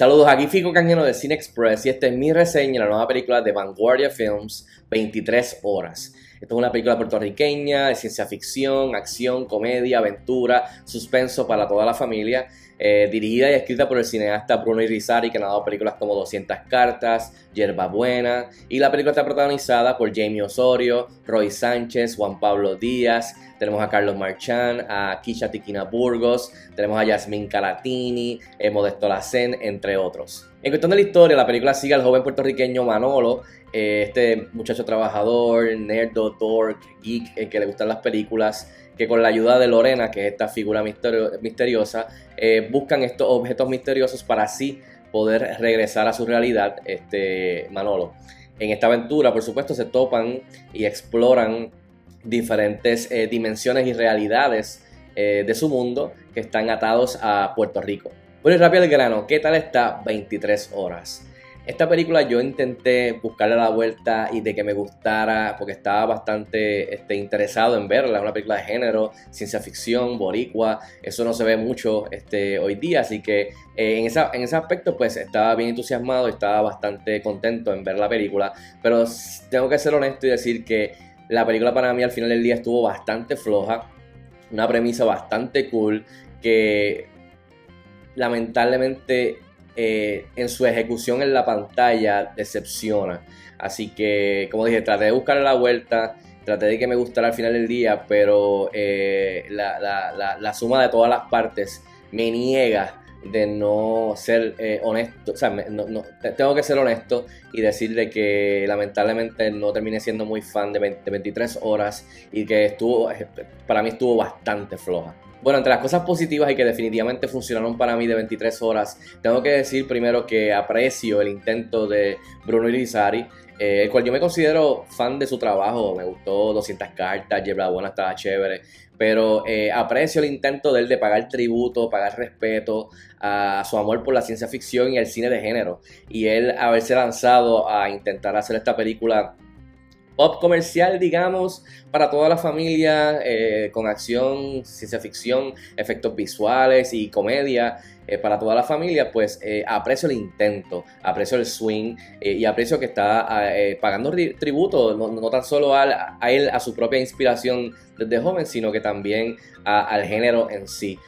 Saludos, aquí Fico Canjeno de Cine Express y esta es mi reseña de la nueva película de Vanguardia Films, 23 horas. Esta es una película puertorriqueña de ciencia ficción, acción, comedia, aventura, suspenso para toda la familia. Eh, dirigida y escrita por el cineasta Bruno Irizarry, que ha dado películas como 200 cartas, Yerba Buena, y la película está protagonizada por Jamie Osorio, Roy Sánchez, Juan Pablo Díaz, tenemos a Carlos Marchán, a Kisha Tiquina Burgos, tenemos a Yasmín Calatini, eh, Modesto Lacen, entre otros. En cuestión de la historia, la película sigue al joven puertorriqueño Manolo, eh, este muchacho trabajador, nerd, dork, geek, el que le gustan las películas, que con la ayuda de Lorena, que es esta figura misteriosa, eh, buscan estos objetos misteriosos para así poder regresar a su realidad, este Manolo. En esta aventura, por supuesto, se topan y exploran diferentes eh, dimensiones y realidades eh, de su mundo que están atados a Puerto Rico. Bueno, y rápido el grano, ¿qué tal está 23 horas? Esta película yo intenté buscarle la vuelta y de que me gustara porque estaba bastante este, interesado en verla. Una película de género, ciencia ficción, boricua. Eso no se ve mucho este, hoy día, así que eh, en, esa, en ese aspecto pues estaba bien entusiasmado estaba bastante contento en ver la película. Pero tengo que ser honesto y decir que la película para mí al final del día estuvo bastante floja, una premisa bastante cool que lamentablemente eh, en su ejecución en la pantalla decepciona. Así que, como dije, traté de buscar la vuelta, traté de que me gustara al final del día, pero eh, la, suma de todas las partes me niega de no ser eh, honesto, o sea, tengo que ser honesto y decirle que lamentablemente no terminé siendo muy fan de, 23 horas y que estuvo, para mí estuvo bastante floja. Bueno, entre las cosas positivas y que definitivamente funcionaron para mí de 23 horas, tengo que decir primero que aprecio el intento de Bruno Irizarry, eh, el cual yo me considero fan de su trabajo, me gustó 200 cartas, Lleva Buena estaba chévere, pero eh, aprecio el intento de él de pagar tributo, pagar respeto a su amor por la ciencia ficción y el cine de género, y él haberse lanzado a intentar hacer esta película pop comercial, digamos, para toda la familia, eh, con acción, ciencia ficción, efectos visuales y comedia. Eh, para toda la familia, pues eh, aprecio el intento, aprecio el swing y aprecio que está pagando tributo, no, tan solo a, él, a su propia inspiración desde joven, sino que también al género en sí.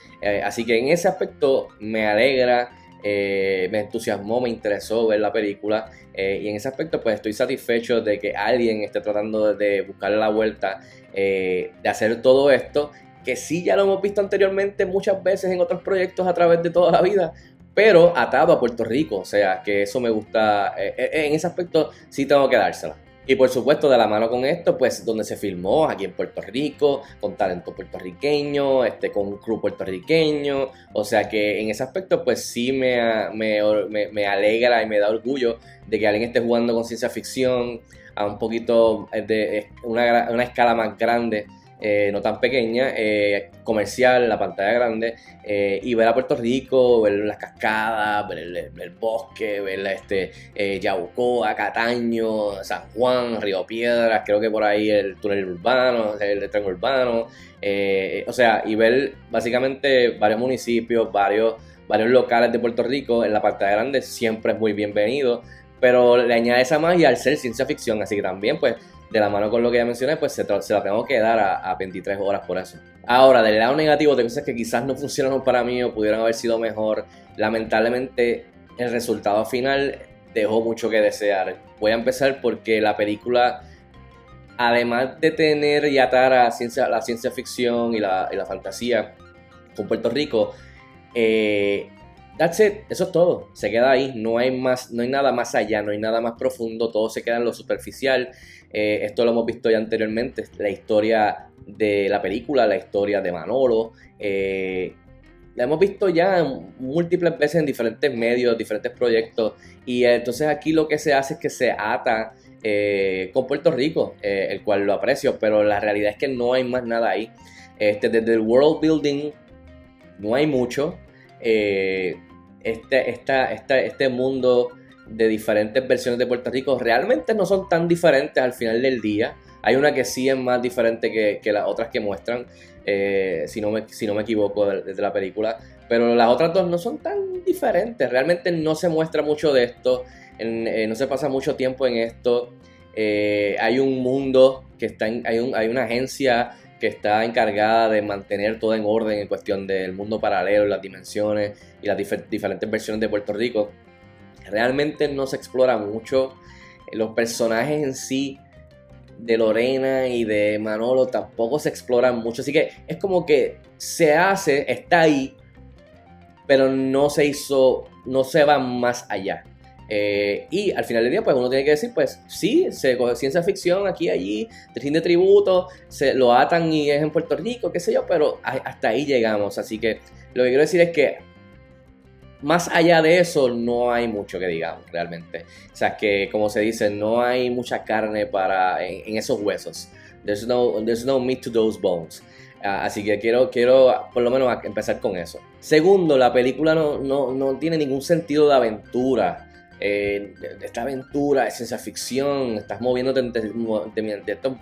así que en ese aspecto me alegra eh, me entusiasmó, me interesó ver la película eh, y en ese aspecto pues estoy satisfecho de que alguien esté tratando de buscarle la vuelta, eh, de hacer todo esto, que sí ya lo hemos visto anteriormente muchas veces en otros proyectos a través de toda la vida, pero atado a Puerto Rico, o sea que eso me gusta, en ese aspecto sí tengo que dársela. Y por supuesto, de la mano con esto, pues donde se filmó aquí en Puerto Rico, con talento puertorriqueño, este, con un crew puertorriqueño. O sea que en ese aspecto, pues sí me, me, alegra y me da orgullo de que alguien esté jugando con ciencia ficción a un poquito de una, una escala más grande eh, no tan pequeña, eh, comercial, la pantalla grande, eh, y ver a Puerto Rico, ver las cascadas, ver el, bosque, ver este, Yabucoa, Cataño, San Juan, Río Piedras, creo que por ahí el túnel urbano, el tren urbano, o sea, y ver básicamente varios municipios, varios, varios locales de Puerto Rico en la pantalla grande siempre es muy bienvenido, pero le añade esa magia al ser ciencia ficción, así que también pues de la mano con lo que ya mencioné, pues se, la tengo que dar a, 23 horas por eso. Ahora, del lado negativo de cosas que quizás no funcionaron para mí o pudieran haber sido mejor, lamentablemente el resultado final dejó mucho que desear. Voy a empezar porque la película, además de tener y atar a ciencia, la ciencia ficción y la, fantasía con Puerto Rico, eh, That's it, eso es todo. Se queda ahí, no hay más, no hay nada más allá, no hay nada más profundo, todo se queda en lo superficial. Eh, esto lo hemos visto ya anteriormente, la historia de la película, la historia de Manolo. Eh, la hemos visto ya múltiples veces en diferentes medios, diferentes proyectos. Y entonces aquí lo que se hace es que se ata eh, con Puerto Rico, el cual lo aprecio, pero la realidad es que no hay más nada ahí. Este, desde el world building no hay mucho este, esta, este mundo de diferentes versiones de Puerto Rico realmente no son tan diferentes al final del día. Hay una que sí es más diferente que, las otras que muestran, eh, si, no me, si no me equivoco, desde la película. Pero las otras dos no son tan diferentes. Realmente no se muestra mucho de esto. Eh, no se pasa mucho tiempo en esto. Eh, hay un mundo que está hay, un, hay una agencia que está encargada de mantener todo en orden en cuestión del mundo paralelo, las dimensiones y las diferentes versiones de Puerto Rico. Realmente no se explora mucho. Los personajes en sí de Lorena y de Manolo tampoco se exploran mucho. Así que es como que se hace, está ahí, pero no se hizo, no se va más allá. Eh, y al final del día, pues uno tiene que decir, pues sí, se coge ciencia ficción aquí, allí, de tributo, se lo atan y es en Puerto Rico, qué sé yo, pero hasta ahí llegamos. Así que lo que quiero decir es que más allá de eso, no hay mucho que digamos realmente. O sea, que como se dice, no hay mucha carne para en, esos huesos. There's no, there's no meat to those bones. Ah, así que quiero, quiero por lo menos empezar con eso. Segundo, la película no, no, no tiene ningún sentido de aventura. Eh, de, esta aventura de ciencia ficción, estás moviéndote entre, estos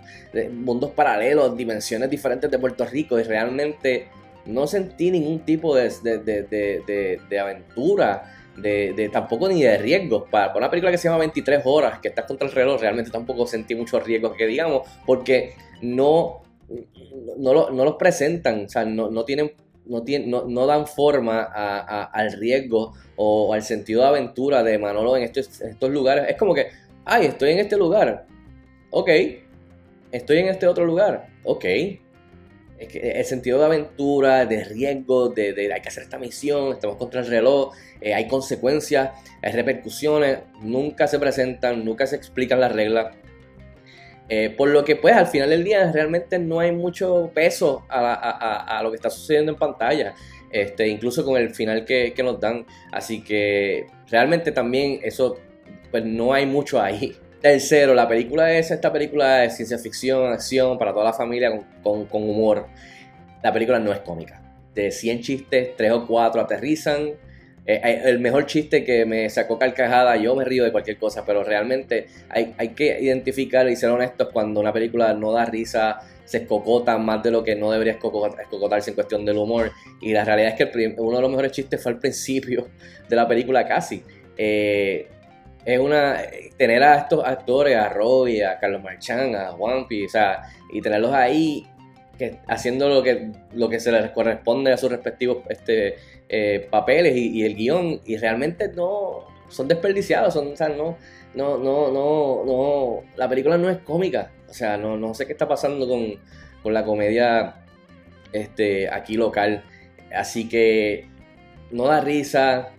mundos paralelos, dimensiones diferentes de Puerto Rico y realmente no sentí ningún tipo de, de, aventura, de, tampoco ni de riesgos. Para, una película que se llama 23 horas, que estás contra el reloj, realmente tampoco sentí muchos riesgos que digamos, porque no, no, no los presentan, o sea, no, no tienen no, no, no, dan forma al riesgo o, al sentido de aventura de Manolo en estos, en estos lugares. Es como que, ay, estoy en este lugar. Ok. Estoy en este otro lugar. Ok el sentido de aventura, de riesgo, de, de, hay que hacer esta misión, estamos contra el reloj, eh, hay consecuencias, hay repercusiones, nunca se presentan, nunca se explican las reglas. Eh, por lo que pues al final del día realmente no hay mucho peso a, lo que está sucediendo en pantalla, este, incluso con el final que, que nos dan. Así que realmente también eso pues no hay mucho ahí. Tercero, la película es esta película de ciencia ficción, acción, para toda la familia con, humor. La película no es cómica. De 100 chistes, 3 o 4 aterrizan. Eh, eh, el mejor chiste que me sacó carcajada, yo me río de cualquier cosa, pero realmente hay, hay que identificar y ser honestos cuando una película no da risa, se escocota más de lo que no debería escocotarse en cuestión del humor. Y la realidad es que uno de los mejores chistes fue al principio de la película casi. Eh, es una tener a estos actores, a Roy, a Carlos Marchán, a Juanpi, o sea, y tenerlos ahí que, haciendo lo que, lo que se les corresponde a sus respectivos este, eh, papeles y, el guion, y realmente no son desperdiciados, son, o no, no, no, no, no, la película no es cómica, o sea, no, no sé qué está pasando con, con la comedia este, aquí local, así que no da risa,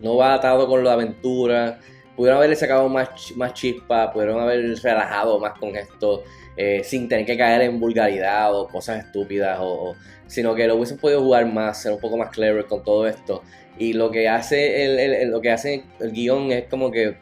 no va atado con la aventura, pudieron haberle sacado más, más chispa, pudieron haber relajado más con esto, eh, sin tener que caer en vulgaridad o cosas estúpidas, o, sino que lo hubiesen podido jugar más, ser un poco más clever con todo esto. Y lo que hace el, lo que hace el guion es como que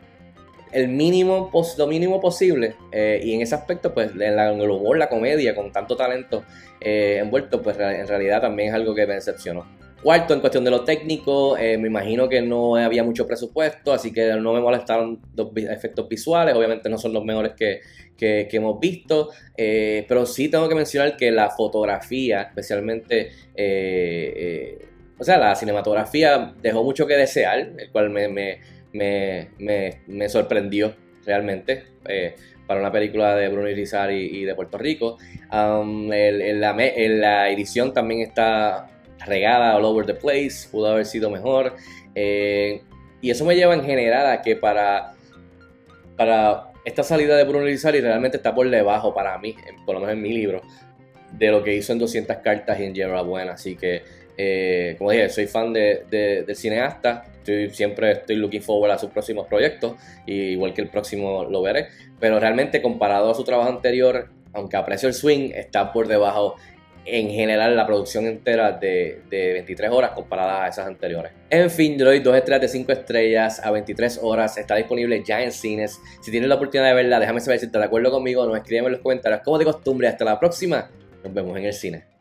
el mínimo, lo mínimo posible. Eh, y en ese aspecto, pues en, el humor, la comedia, con tanto talento eh, envuelto, pues en realidad también es algo que me decepcionó. Cuarto, en cuestión de lo técnico, eh, me imagino que no había mucho presupuesto, así que no me molestaron los efectos visuales, obviamente no son los mejores que, hemos visto, eh, pero sí tengo que mencionar que la fotografía, especialmente, eh, o sea, la cinematografía dejó mucho que desear, el cual me, me, sorprendió realmente para una película de Bruno Irizarry y, de Puerto Rico. Um, la edición también está regada all over the place, pudo haber sido mejor. Eh, y eso me lleva en general a que para, para esta salida de Bruno Lizari realmente está por debajo para mí, por lo menos en mi libro, de lo que hizo en 200 cartas y en General Buena. Así que, eh, como dije, soy fan de, del cineasta. Estoy, siempre estoy looking forward a sus próximos proyectos, y igual que el próximo lo veré. Pero realmente, comparado a su trabajo anterior, aunque aprecio el swing, está por debajo en general la producción entera de, 23 horas comparada a esas anteriores. En fin, Droid 2 estrellas de 5 estrellas a 23 horas está disponible ya en cines. Si tienes la oportunidad de verla, déjame saber si estás de acuerdo conmigo, nos escriben en los comentarios como de costumbre. Hasta la próxima, nos vemos en el cine.